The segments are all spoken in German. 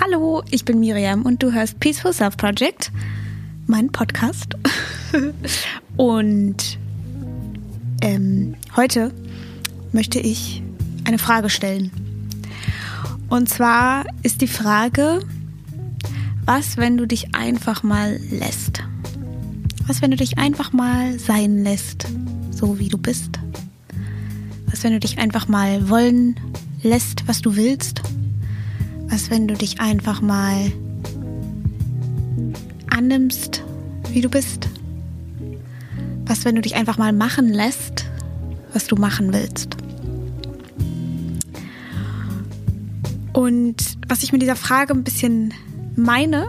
Hallo, ich bin Miriam und du hörst Peaceful Self Project, mein Podcast. und ähm, heute möchte ich eine Frage stellen. Und zwar ist die Frage, was, wenn du dich einfach mal lässt? Was, wenn du dich einfach mal sein lässt, so wie du bist? Was, wenn du dich einfach mal wollen lässt, was du willst? Was, wenn du dich einfach mal annimmst, wie du bist? Was, wenn du dich einfach mal machen lässt, was du machen willst? Und was ich mit dieser Frage ein bisschen meine,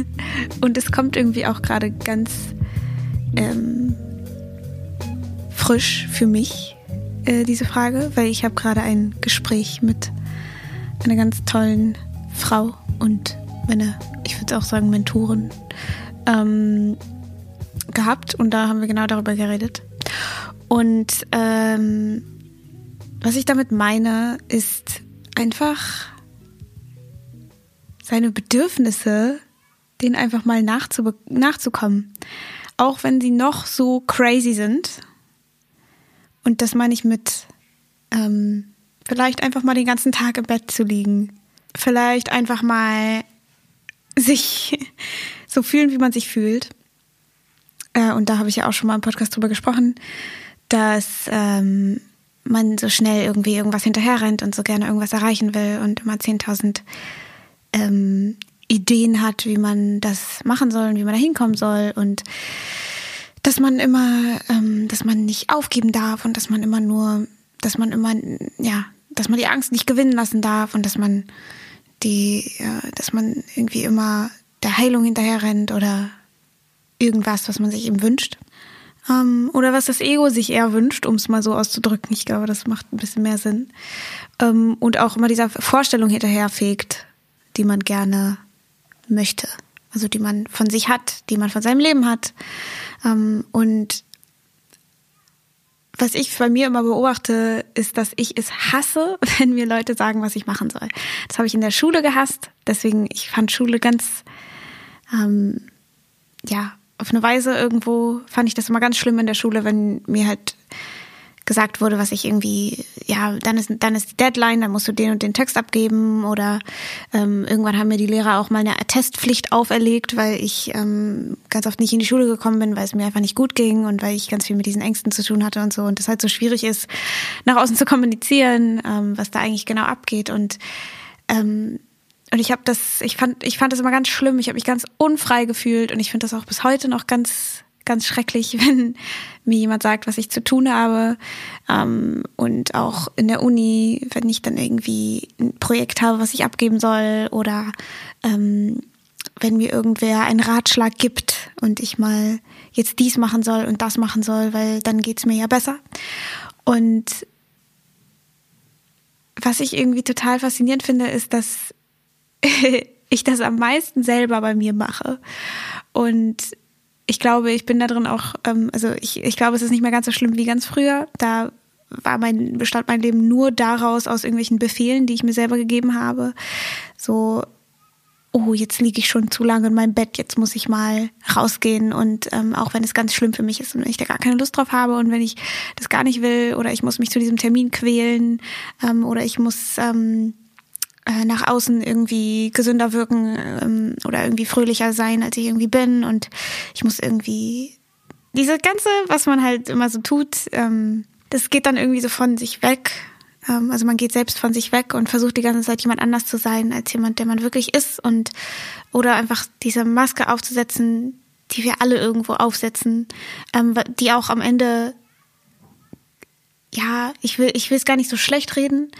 und es kommt irgendwie auch gerade ganz ähm, frisch für mich, äh, diese Frage, weil ich habe gerade ein Gespräch mit einer ganz tollen Frau und meine, ich würde auch sagen, Mentorin ähm, gehabt und da haben wir genau darüber geredet. Und ähm, was ich damit meine, ist einfach seine Bedürfnisse, denen einfach mal nachzukommen. Auch wenn sie noch so crazy sind. Und das meine ich mit ähm, Vielleicht einfach mal den ganzen Tag im Bett zu liegen. Vielleicht einfach mal sich so fühlen, wie man sich fühlt. Äh, und da habe ich ja auch schon mal im Podcast drüber gesprochen, dass ähm, man so schnell irgendwie irgendwas hinterher rennt und so gerne irgendwas erreichen will und immer 10.000 ähm, Ideen hat, wie man das machen soll und wie man da hinkommen soll und dass man immer, ähm, dass man nicht aufgeben darf und dass man immer nur, dass man immer, ja, dass man die Angst nicht gewinnen lassen darf und dass man die, ja, dass man irgendwie immer der Heilung hinterher rennt oder irgendwas, was man sich eben wünscht. Ähm, oder was das Ego sich eher wünscht, um es mal so auszudrücken. Ich glaube, das macht ein bisschen mehr Sinn. Ähm, und auch immer dieser Vorstellung hinterherfegt, die man gerne möchte. Also die man von sich hat, die man von seinem Leben hat. Ähm, und was ich bei mir immer beobachte, ist, dass ich es hasse, wenn mir Leute sagen, was ich machen soll. Das habe ich in der Schule gehasst. Deswegen, ich fand Schule ganz, ähm, ja, auf eine Weise irgendwo fand ich das immer ganz schlimm in der Schule, wenn mir halt gesagt wurde, was ich irgendwie, ja, dann ist, dann ist die Deadline, dann musst du den und den Text abgeben oder ähm, irgendwann haben mir die Lehrer auch mal eine Attestpflicht auferlegt, weil ich ähm, ganz oft nicht in die Schule gekommen bin, weil es mir einfach nicht gut ging und weil ich ganz viel mit diesen Ängsten zu tun hatte und so und das halt so schwierig ist, nach außen zu kommunizieren, ähm, was da eigentlich genau abgeht und ähm, und ich habe das, ich fand, ich fand das immer ganz schlimm. Ich habe mich ganz unfrei gefühlt und ich finde das auch bis heute noch ganz ganz schrecklich, wenn mir jemand sagt, was ich zu tun habe. Ähm, und auch in der Uni, wenn ich dann irgendwie ein Projekt habe, was ich abgeben soll oder ähm, wenn mir irgendwer einen Ratschlag gibt und ich mal jetzt dies machen soll und das machen soll, weil dann geht's mir ja besser. Und was ich irgendwie total faszinierend finde, ist, dass ich das am meisten selber bei mir mache. Und ich glaube, ich bin da drin auch, ähm, also ich, ich glaube, es ist nicht mehr ganz so schlimm wie ganz früher. Da war mein, bestand mein Leben nur daraus, aus irgendwelchen Befehlen, die ich mir selber gegeben habe. So, oh, jetzt liege ich schon zu lange in meinem Bett, jetzt muss ich mal rausgehen. Und ähm, auch wenn es ganz schlimm für mich ist und wenn ich da gar keine Lust drauf habe und wenn ich das gar nicht will oder ich muss mich zu diesem Termin quälen ähm, oder ich muss ähm, äh, nach außen irgendwie gesünder wirken ähm, oder irgendwie fröhlicher sein, als ich irgendwie bin. Und ich muss irgendwie diese ganze, was man halt immer so tut, ähm, das geht dann irgendwie so von sich weg. Ähm, also man geht selbst von sich weg und versucht die ganze Zeit jemand anders zu sein, als jemand, der man wirklich ist. Und oder einfach diese Maske aufzusetzen, die wir alle irgendwo aufsetzen, ähm, die auch am Ende ja, ich will, ich will es gar nicht so schlecht reden,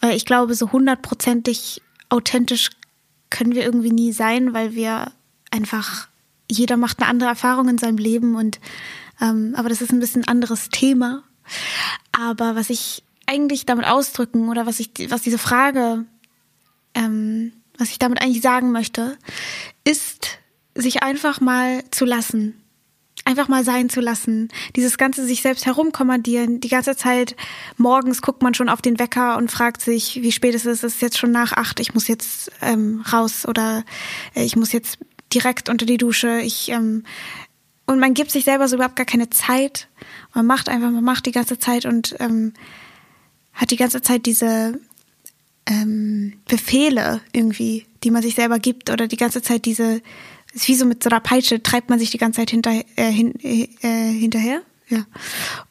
weil ich glaube, so hundertprozentig authentisch können wir irgendwie nie sein, weil wir einfach, jeder macht eine andere Erfahrung in seinem Leben und, ähm, aber das ist ein bisschen anderes Thema. Aber was ich eigentlich damit ausdrücken oder was ich, was diese Frage, ähm, was ich damit eigentlich sagen möchte, ist, sich einfach mal zu lassen. Einfach mal sein zu lassen. Dieses ganze sich selbst herumkommandieren. Die ganze Zeit morgens guckt man schon auf den Wecker und fragt sich, wie spät es ist. Es ist jetzt schon nach acht. Ich muss jetzt ähm, raus oder äh, ich muss jetzt direkt unter die Dusche. Ich ähm, und man gibt sich selber so überhaupt gar keine Zeit. Man macht einfach, man macht die ganze Zeit und ähm, hat die ganze Zeit diese ähm, Befehle irgendwie, die man sich selber gibt oder die ganze Zeit diese ist wie so mit so einer Peitsche, treibt man sich die ganze Zeit hinter, äh, hin, äh, hinterher. Ja.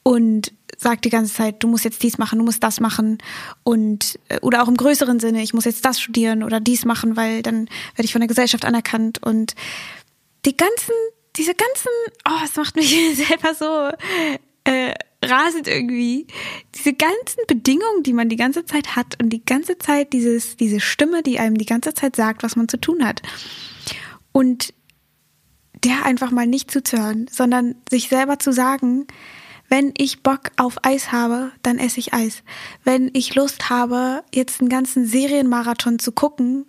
Und sagt die ganze Zeit, du musst jetzt dies machen, du musst das machen und äh, oder auch im größeren Sinne, ich muss jetzt das studieren oder dies machen, weil dann werde ich von der Gesellschaft anerkannt und die ganzen, diese ganzen, oh, es macht mich selber so äh, rasend irgendwie. Diese ganzen Bedingungen, die man die ganze Zeit hat und die ganze Zeit dieses, diese Stimme, die einem die ganze Zeit sagt, was man zu tun hat und der einfach mal nicht zuzuhören, sondern sich selber zu sagen, wenn ich Bock auf Eis habe, dann esse ich Eis. Wenn ich Lust habe, jetzt einen ganzen Serienmarathon zu gucken,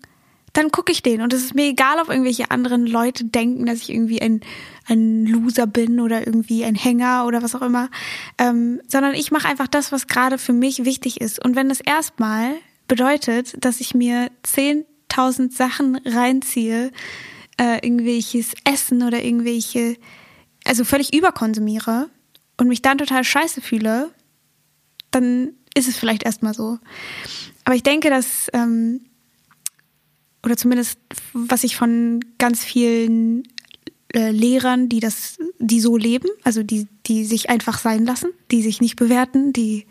dann gucke ich den. Und es ist mir egal, ob irgendwelche anderen Leute denken, dass ich irgendwie ein, ein Loser bin oder irgendwie ein Hänger oder was auch immer. Ähm, sondern ich mache einfach das, was gerade für mich wichtig ist. Und wenn das erstmal bedeutet, dass ich mir 10.000 Sachen reinziehe, äh, irgendwelches Essen oder irgendwelche, also völlig überkonsumiere und mich dann total scheiße fühle, dann ist es vielleicht erstmal so. Aber ich denke, dass, ähm, oder zumindest was ich von ganz vielen äh, Lehrern, die das, die so leben, also die, die sich einfach sein lassen, die sich nicht bewerten, die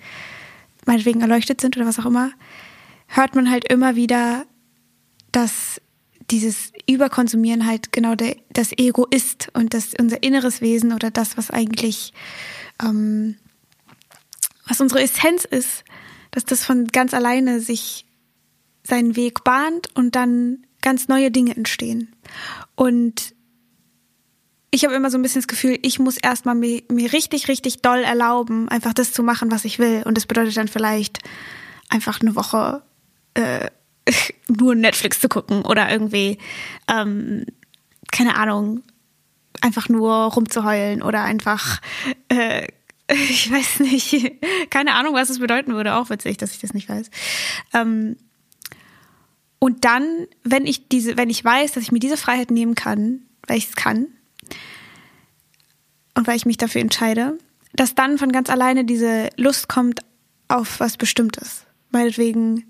meinetwegen erleuchtet sind oder was auch immer, hört man halt immer wieder, dass dieses Überkonsumieren halt genau der, das Ego ist und das unser inneres Wesen oder das, was eigentlich, ähm, was unsere Essenz ist, dass das von ganz alleine sich seinen Weg bahnt und dann ganz neue Dinge entstehen. Und ich habe immer so ein bisschen das Gefühl, ich muss erstmal mir, mir richtig, richtig doll erlauben, einfach das zu machen, was ich will. Und das bedeutet dann vielleicht einfach eine Woche äh, nur Netflix zu gucken oder irgendwie, ähm, keine Ahnung, einfach nur rumzuheulen oder einfach, äh, ich weiß nicht, keine Ahnung, was es bedeuten würde. Auch witzig, dass ich das nicht weiß. Ähm, und dann, wenn ich diese, wenn ich weiß, dass ich mir diese Freiheit nehmen kann, weil ich es kann und weil ich mich dafür entscheide, dass dann von ganz alleine diese Lust kommt auf was Bestimmtes. Meinetwegen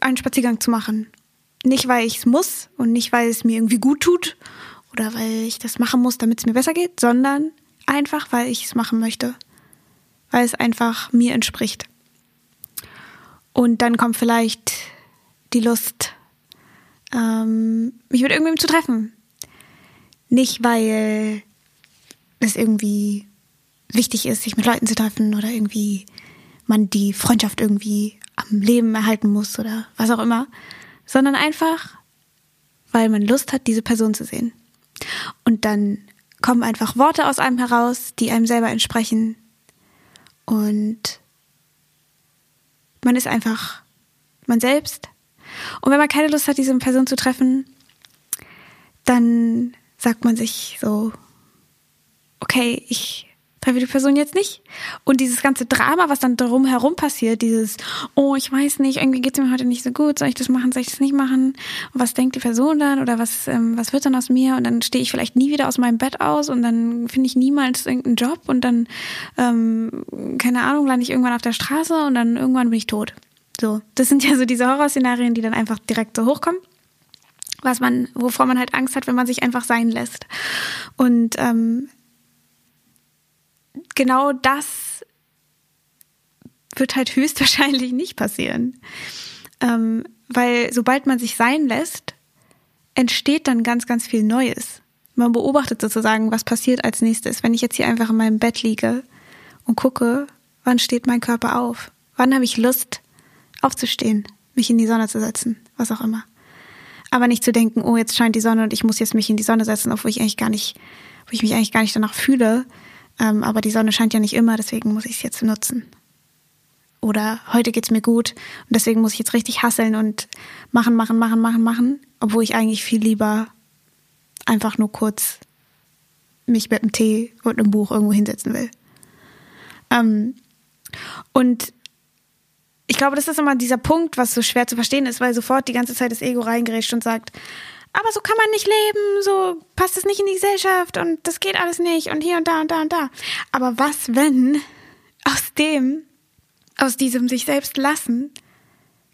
einen Spaziergang zu machen. Nicht, weil ich es muss und nicht, weil es mir irgendwie gut tut oder weil ich das machen muss, damit es mir besser geht, sondern einfach, weil ich es machen möchte. Weil es einfach mir entspricht. Und dann kommt vielleicht die Lust, ähm, mich mit irgendwem zu treffen. Nicht, weil es irgendwie wichtig ist, sich mit Leuten zu treffen oder irgendwie man die Freundschaft irgendwie am Leben erhalten muss oder was auch immer, sondern einfach, weil man Lust hat, diese Person zu sehen. Und dann kommen einfach Worte aus einem heraus, die einem selber entsprechen. Und man ist einfach man selbst. Und wenn man keine Lust hat, diese Person zu treffen, dann sagt man sich so, okay, ich treffe die Person jetzt nicht. Und dieses ganze Drama, was dann darum herum passiert, dieses, oh, ich weiß nicht, irgendwie geht es mir heute nicht so gut, soll ich das machen, soll ich das nicht machen? Und was denkt die Person dann oder was, ähm, was wird dann aus mir? Und dann stehe ich vielleicht nie wieder aus meinem Bett aus und dann finde ich niemals irgendeinen Job und dann, ähm, keine Ahnung, lande ich irgendwann auf der Straße und dann irgendwann bin ich tot. So, das sind ja so diese Horrorszenarien, die dann einfach direkt so hochkommen was man, wovor man halt Angst hat, wenn man sich einfach sein lässt. Und ähm, genau das wird halt höchstwahrscheinlich nicht passieren. Ähm, weil sobald man sich sein lässt, entsteht dann ganz, ganz viel Neues. Man beobachtet sozusagen, was passiert als nächstes. Wenn ich jetzt hier einfach in meinem Bett liege und gucke, wann steht mein Körper auf? Wann habe ich Lust aufzustehen, mich in die Sonne zu setzen, was auch immer. Aber nicht zu denken, oh, jetzt scheint die Sonne und ich muss jetzt mich in die Sonne setzen, obwohl ich eigentlich gar nicht, wo ich mich eigentlich gar nicht danach fühle, ähm, aber die Sonne scheint ja nicht immer, deswegen muss ich es jetzt nutzen. Oder heute geht's mir gut und deswegen muss ich jetzt richtig hasseln und machen, machen, machen, machen, machen, obwohl ich eigentlich viel lieber einfach nur kurz mich mit einem Tee und einem Buch irgendwo hinsetzen will. Ähm, und ich glaube, das ist immer dieser Punkt, was so schwer zu verstehen ist, weil sofort die ganze Zeit das Ego reingerätscht und sagt, aber so kann man nicht leben, so passt es nicht in die Gesellschaft und das geht alles nicht und hier und da und da und da. Aber was, wenn aus dem, aus diesem sich selbst lassen,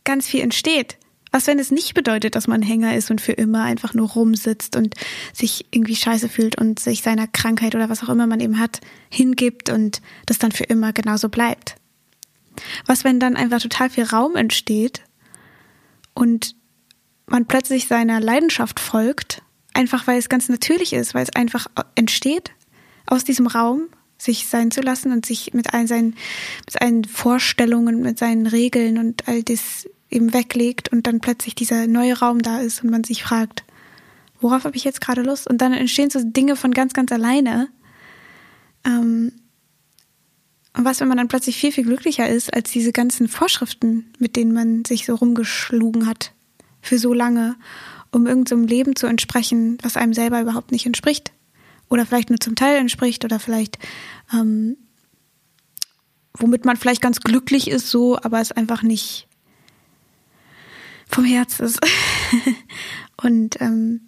ganz viel entsteht? Was, wenn es nicht bedeutet, dass man Hänger ist und für immer einfach nur rumsitzt und sich irgendwie scheiße fühlt und sich seiner Krankheit oder was auch immer man eben hat, hingibt und das dann für immer genauso bleibt? Was, wenn dann einfach total viel Raum entsteht und man plötzlich seiner Leidenschaft folgt, einfach weil es ganz natürlich ist, weil es einfach entsteht aus diesem Raum, sich sein zu lassen und sich mit all seinen, mit seinen Vorstellungen, mit seinen Regeln und all das eben weglegt und dann plötzlich dieser neue Raum da ist und man sich fragt, worauf habe ich jetzt gerade Lust? Und dann entstehen so Dinge von ganz, ganz alleine. Ähm, und was, wenn man dann plötzlich viel, viel glücklicher ist als diese ganzen Vorschriften, mit denen man sich so rumgeschlugen hat für so lange, um irgendeinem so Leben zu entsprechen, was einem selber überhaupt nicht entspricht. Oder vielleicht nur zum Teil entspricht oder vielleicht, ähm, womit man vielleicht ganz glücklich ist, so, aber es einfach nicht vom Herz ist. und, ähm,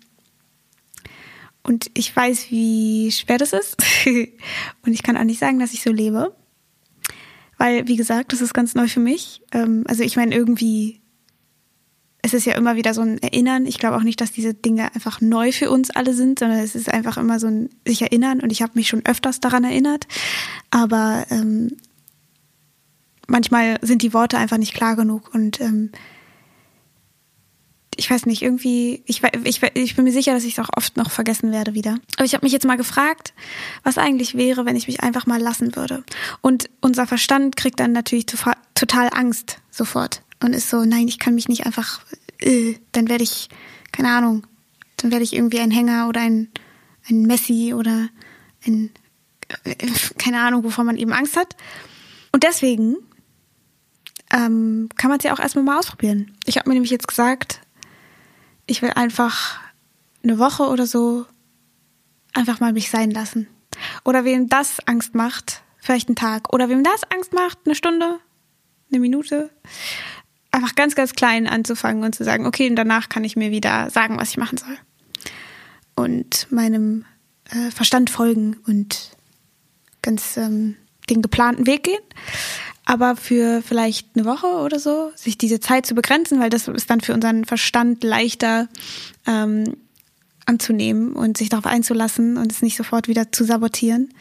und ich weiß, wie schwer das ist. und ich kann auch nicht sagen, dass ich so lebe. Weil, wie gesagt, das ist ganz neu für mich. Ähm, also ich meine, irgendwie es ist ja immer wieder so ein Erinnern. Ich glaube auch nicht, dass diese Dinge einfach neu für uns alle sind, sondern es ist einfach immer so ein sich erinnern. Und ich habe mich schon öfters daran erinnert. Aber ähm, manchmal sind die Worte einfach nicht klar genug. Und ähm, ich weiß nicht, irgendwie, ich, ich, ich bin mir sicher, dass ich es auch oft noch vergessen werde wieder. Aber ich habe mich jetzt mal gefragt, was eigentlich wäre, wenn ich mich einfach mal lassen würde. Und unser Verstand kriegt dann natürlich total Angst sofort und ist so, nein, ich kann mich nicht einfach, äh, dann werde ich, keine Ahnung, dann werde ich irgendwie ein Hänger oder ein, ein Messi oder ein, äh, keine Ahnung, wovon man eben Angst hat. Und deswegen ähm, kann man es ja auch erstmal mal ausprobieren. Ich habe mir nämlich jetzt gesagt, ich will einfach eine Woche oder so einfach mal mich sein lassen. Oder wem das Angst macht, vielleicht einen Tag. Oder wem das Angst macht, eine Stunde, eine Minute einfach ganz, ganz klein anzufangen und zu sagen, okay, und danach kann ich mir wieder sagen, was ich machen soll. Und meinem äh, Verstand folgen und ganz ähm, den geplanten Weg gehen. Aber für vielleicht eine Woche oder so, sich diese Zeit zu begrenzen, weil das ist dann für unseren Verstand leichter ähm, anzunehmen und sich darauf einzulassen und es nicht sofort wieder zu sabotieren.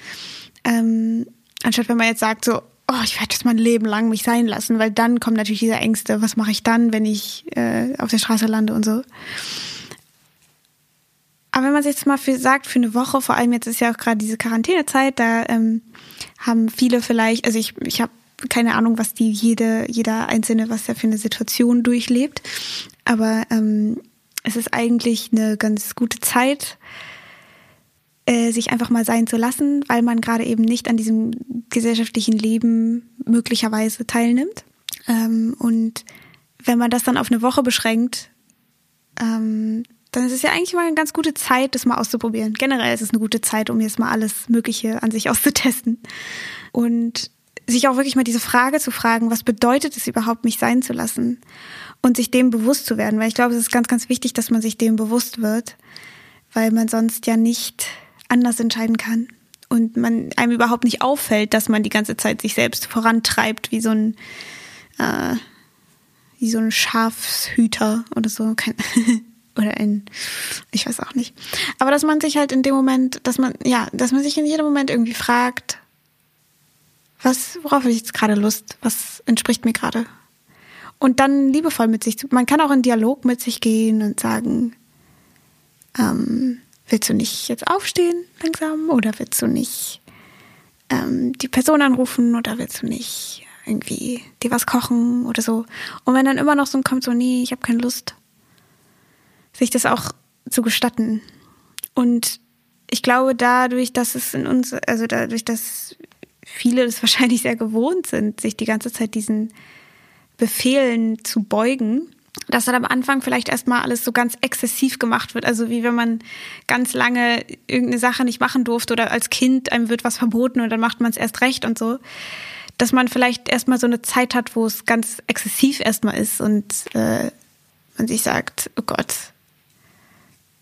Ähm, anstatt wenn man jetzt sagt, so, oh, ich werde das mein Leben lang mich sein lassen, weil dann kommen natürlich diese Ängste, was mache ich dann, wenn ich äh, auf der Straße lande und so. Aber wenn man sich jetzt mal für, sagt, für eine Woche, vor allem jetzt ist ja auch gerade diese Quarantänezeit, da ähm, haben viele vielleicht, also ich, ich habe keine Ahnung, was die jede, jeder Einzelne, was er für eine Situation durchlebt. Aber ähm, es ist eigentlich eine ganz gute Zeit, äh, sich einfach mal sein zu lassen, weil man gerade eben nicht an diesem gesellschaftlichen Leben möglicherweise teilnimmt. Ähm, und wenn man das dann auf eine Woche beschränkt, ähm, dann ist es ja eigentlich mal eine ganz gute Zeit, das mal auszuprobieren. Generell ist es eine gute Zeit, um jetzt mal alles Mögliche an sich auszutesten. Und sich auch wirklich mal diese Frage zu fragen, was bedeutet es überhaupt, mich sein zu lassen? Und sich dem bewusst zu werden, weil ich glaube, es ist ganz, ganz wichtig, dass man sich dem bewusst wird, weil man sonst ja nicht anders entscheiden kann und man einem überhaupt nicht auffällt, dass man die ganze Zeit sich selbst vorantreibt, wie so ein äh, wie so ein Schafshüter oder so, Kein, oder ein, ich weiß auch nicht. Aber dass man sich halt in dem Moment, dass man, ja, dass man sich in jedem Moment irgendwie fragt, was, worauf habe ich jetzt gerade Lust? Was entspricht mir gerade? Und dann liebevoll mit sich zu, man kann auch in Dialog mit sich gehen und sagen, ähm, willst du nicht jetzt aufstehen langsam oder willst du nicht ähm, die Person anrufen oder willst du nicht irgendwie dir was kochen oder so. Und wenn dann immer noch so kommt, so, nee, ich habe keine Lust, sich das auch zu gestatten. Und ich glaube, dadurch, dass es in uns, also dadurch, dass viele das wahrscheinlich sehr gewohnt sind, sich die ganze Zeit diesen Befehlen zu beugen, dass dann am Anfang vielleicht erstmal alles so ganz exzessiv gemacht wird. Also wie wenn man ganz lange irgendeine Sache nicht machen durfte oder als Kind einem wird was verboten und dann macht man es erst recht und so. Dass man vielleicht erstmal so eine Zeit hat, wo es ganz exzessiv erstmal ist und äh, man sich sagt, oh Gott,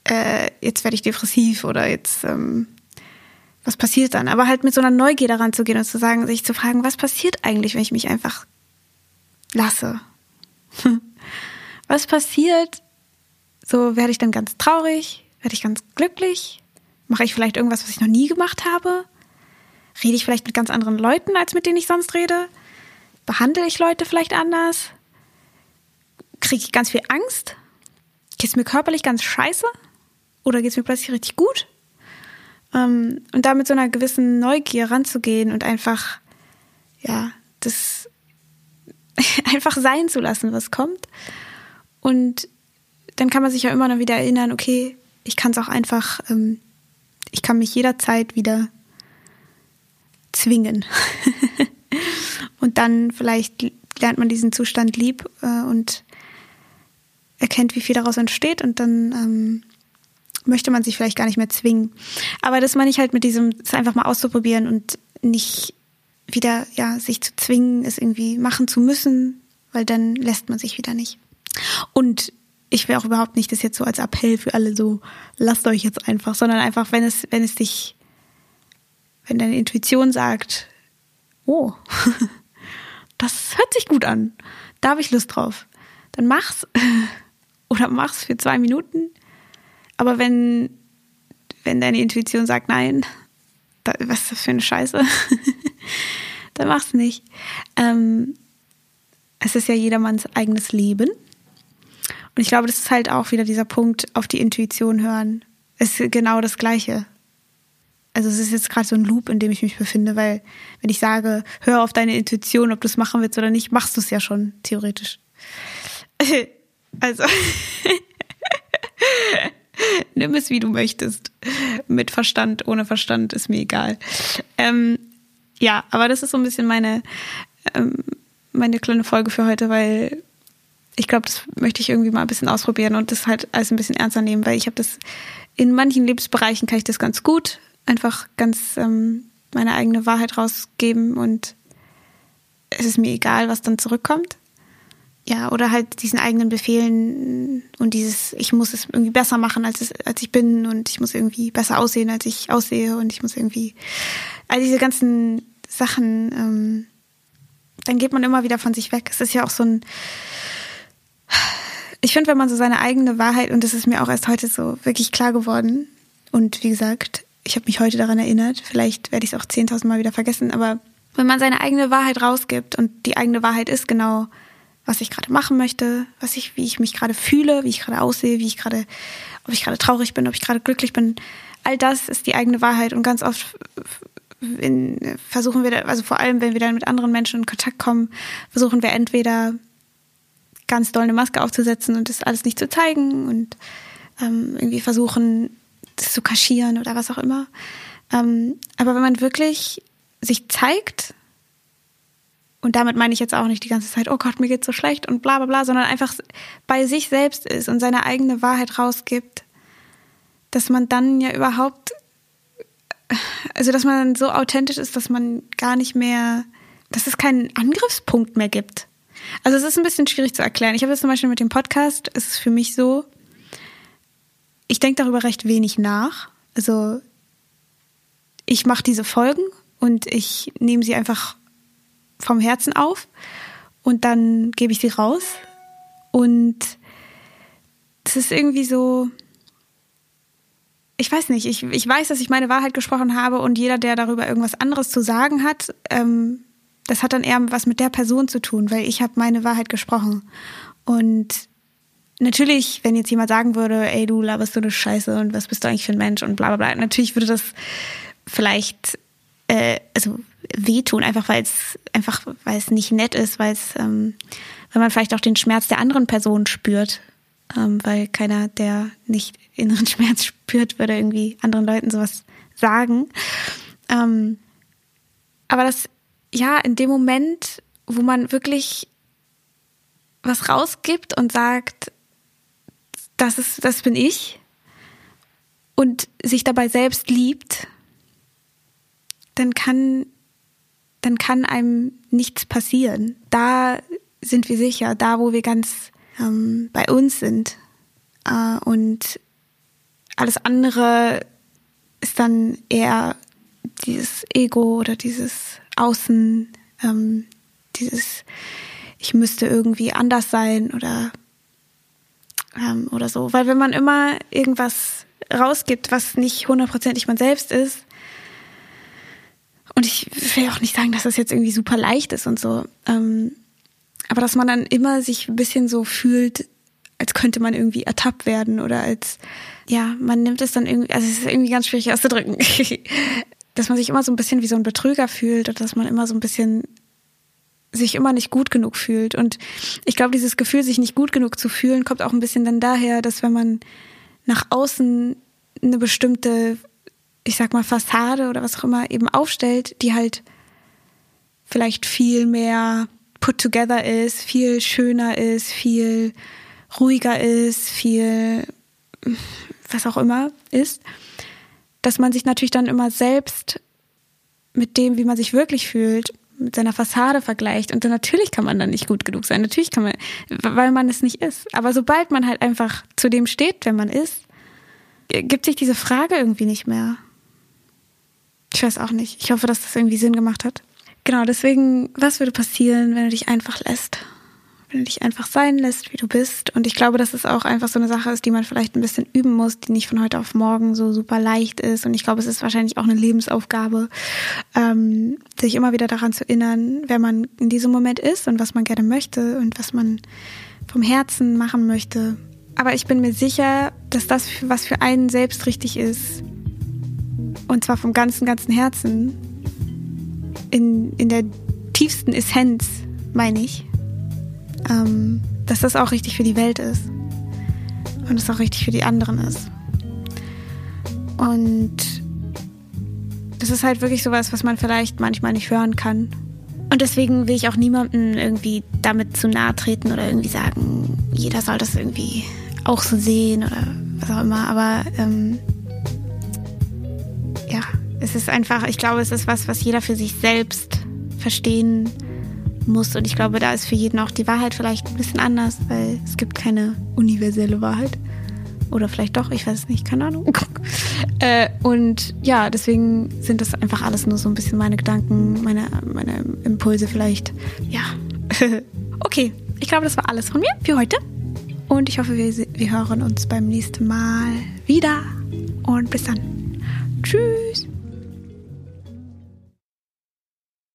äh, jetzt werde ich depressiv oder jetzt, ähm, was passiert dann? Aber halt mit so einer Neugier daran zu gehen und zu sagen, sich zu fragen, was passiert eigentlich, wenn ich mich einfach lasse? was passiert? So werde ich dann ganz traurig, werde ich ganz glücklich, mache ich vielleicht irgendwas, was ich noch nie gemacht habe? Rede ich vielleicht mit ganz anderen Leuten, als mit denen ich sonst rede? Behandle ich Leute vielleicht anders? Kriege ich ganz viel Angst? Geht es mir körperlich ganz scheiße? Oder geht es mir plötzlich richtig gut? Ähm, und da mit so einer gewissen Neugier ranzugehen und einfach, ja, das einfach sein zu lassen, was kommt. Und dann kann man sich ja immer noch wieder erinnern, okay, ich kann es auch einfach, ähm, ich kann mich jederzeit wieder zwingen. und dann vielleicht lernt man diesen Zustand lieb äh, und erkennt, wie viel daraus entsteht und dann ähm, möchte man sich vielleicht gar nicht mehr zwingen. Aber das meine ich halt mit diesem, es einfach mal auszuprobieren und nicht wieder, ja, sich zu zwingen, es irgendwie machen zu müssen, weil dann lässt man sich wieder nicht. Und ich will auch überhaupt nicht das jetzt so als Appell für alle so, lasst euch jetzt einfach, sondern einfach, wenn es, wenn es dich, wenn deine Intuition sagt, oh, das hört sich gut an, da habe ich Lust drauf, dann mach's oder mach's für zwei Minuten. Aber wenn, wenn deine Intuition sagt, nein, da, was ist das für eine Scheiße, dann mach's nicht. Ähm, es ist ja jedermanns eigenes Leben. Und ich glaube, das ist halt auch wieder dieser Punkt, auf die Intuition hören. Es ist genau das Gleiche. Also es ist jetzt gerade so ein Loop, in dem ich mich befinde, weil wenn ich sage, hör auf deine Intuition, ob du es machen willst oder nicht, machst du es ja schon, theoretisch. Also, nimm es, wie du möchtest. Mit Verstand, ohne Verstand, ist mir egal. Ähm, ja, aber das ist so ein bisschen meine, ähm, meine kleine Folge für heute, weil ich glaube, das möchte ich irgendwie mal ein bisschen ausprobieren und das halt alles ein bisschen ernster nehmen, weil ich habe das in manchen Lebensbereichen kann ich das ganz gut, einfach ganz ähm, meine eigene Wahrheit rausgeben und es ist mir egal, was dann zurückkommt. Ja, oder halt diesen eigenen Befehlen und dieses, ich muss es irgendwie besser machen, als, es, als ich bin und ich muss irgendwie besser aussehen, als ich aussehe und ich muss irgendwie, all diese ganzen Sachen, ähm, dann geht man immer wieder von sich weg. Es ist ja auch so ein, ich finde, wenn man so seine eigene Wahrheit, und das ist mir auch erst heute so wirklich klar geworden, und wie gesagt, ich habe mich heute daran erinnert, vielleicht werde ich es auch 10.000 Mal wieder vergessen, aber wenn man seine eigene Wahrheit rausgibt und die eigene Wahrheit ist genau, was ich gerade machen möchte, was ich, wie ich mich gerade fühle, wie ich gerade aussehe, wie ich gerade, ob ich gerade traurig bin, ob ich gerade glücklich bin. All das ist die eigene Wahrheit und ganz oft in, versuchen wir, also vor allem, wenn wir dann mit anderen Menschen in Kontakt kommen, versuchen wir entweder ganz doll eine Maske aufzusetzen und das alles nicht zu zeigen und ähm, irgendwie versuchen, das zu kaschieren oder was auch immer. Ähm, aber wenn man wirklich sich zeigt und damit meine ich jetzt auch nicht die ganze Zeit, oh Gott, mir geht's so schlecht und bla bla bla, sondern einfach bei sich selbst ist und seine eigene Wahrheit rausgibt, dass man dann ja überhaupt, also dass man so authentisch ist, dass man gar nicht mehr, dass es keinen Angriffspunkt mehr gibt. Also es ist ein bisschen schwierig zu erklären. Ich habe jetzt zum Beispiel mit dem Podcast, es ist für mich so, ich denke darüber recht wenig nach. Also ich mache diese Folgen und ich nehme sie einfach vom Herzen auf und dann gebe ich sie raus. Und es ist irgendwie so, ich weiß nicht, ich, ich weiß, dass ich meine Wahrheit gesprochen habe und jeder, der darüber irgendwas anderes zu sagen hat, ähm, das hat dann eher was mit der Person zu tun, weil ich habe meine Wahrheit gesprochen. Und natürlich, wenn jetzt jemand sagen würde, ey, du laberst so eine Scheiße und was bist du eigentlich für ein Mensch und bla bla bla, natürlich würde das vielleicht äh, also wehtun, einfach weil es einfach weil es nicht nett ist, weil es ähm, weil man vielleicht auch den Schmerz der anderen Person spürt, ähm, weil keiner, der nicht inneren Schmerz spürt, würde irgendwie anderen Leuten sowas sagen. Ähm, aber das ja in dem Moment, wo man wirklich was rausgibt und sagt, das ist, das bin ich und sich dabei selbst liebt, dann kann, dann kann einem nichts passieren. Da sind wir sicher, da wo wir ganz ähm, bei uns sind. Äh, und alles andere ist dann eher dieses Ego oder dieses Außen, ähm, dieses ich müsste irgendwie anders sein oder ähm, oder so. Weil wenn man immer irgendwas rausgibt, was nicht hundertprozentig man selbst ist, und ich will auch nicht sagen, dass das jetzt irgendwie super leicht ist und so, ähm, aber dass man dann immer sich ein bisschen so fühlt, als könnte man irgendwie ertappt werden oder als, ja, man nimmt es dann irgendwie, also es ist irgendwie ganz schwierig auszudrücken, dass man sich immer so ein bisschen wie so ein Betrüger fühlt oder dass man immer so ein bisschen sich immer nicht gut genug fühlt. Und ich glaube, dieses Gefühl, sich nicht gut genug zu fühlen, kommt auch ein bisschen dann daher, dass wenn man nach außen eine bestimmte, ich sag mal, Fassade oder was auch immer eben aufstellt, die halt vielleicht viel mehr put together ist, viel schöner ist, viel ruhiger ist, viel was auch immer ist, dass man sich natürlich dann immer selbst mit dem, wie man sich wirklich fühlt, mit seiner Fassade vergleicht. Und dann natürlich kann man dann nicht gut genug sein. Natürlich kann man, weil man es nicht ist. Aber sobald man halt einfach zu dem steht, wenn man ist, gibt sich diese Frage irgendwie nicht mehr. Ich weiß auch nicht. Ich hoffe, dass das irgendwie Sinn gemacht hat. Genau, deswegen, was würde passieren, wenn du dich einfach lässt? Wenn du dich einfach sein lässt, wie du bist. Und ich glaube, dass es auch einfach so eine Sache ist, die man vielleicht ein bisschen üben muss, die nicht von heute auf morgen so super leicht ist. Und ich glaube, es ist wahrscheinlich auch eine Lebensaufgabe, ähm, sich immer wieder daran zu erinnern, wer man in diesem Moment ist und was man gerne möchte und was man vom Herzen machen möchte. Aber ich bin mir sicher, dass das, was für einen selbst richtig ist, und zwar vom ganzen, ganzen Herzen, in, in der tiefsten Essenz, meine ich, ähm, dass das auch richtig für die Welt ist. Und es auch richtig für die anderen ist. Und das ist halt wirklich sowas, was man vielleicht manchmal nicht hören kann. Und deswegen will ich auch niemandem irgendwie damit zu nahe treten oder irgendwie sagen, jeder soll das irgendwie auch so sehen oder was auch immer. Aber ähm, ja, es ist einfach, ich glaube, es ist was, was jeder für sich selbst verstehen kann muss. Und ich glaube, da ist für jeden auch die Wahrheit vielleicht ein bisschen anders, weil es gibt keine universelle Wahrheit. Oder vielleicht doch, ich weiß es nicht, keine Ahnung. äh, und ja, deswegen sind das einfach alles nur so ein bisschen meine Gedanken, meine, meine Impulse vielleicht. Ja. okay, ich glaube, das war alles von mir für heute. Und ich hoffe, wir, wir hören uns beim nächsten Mal wieder. Und bis dann. Tschüss.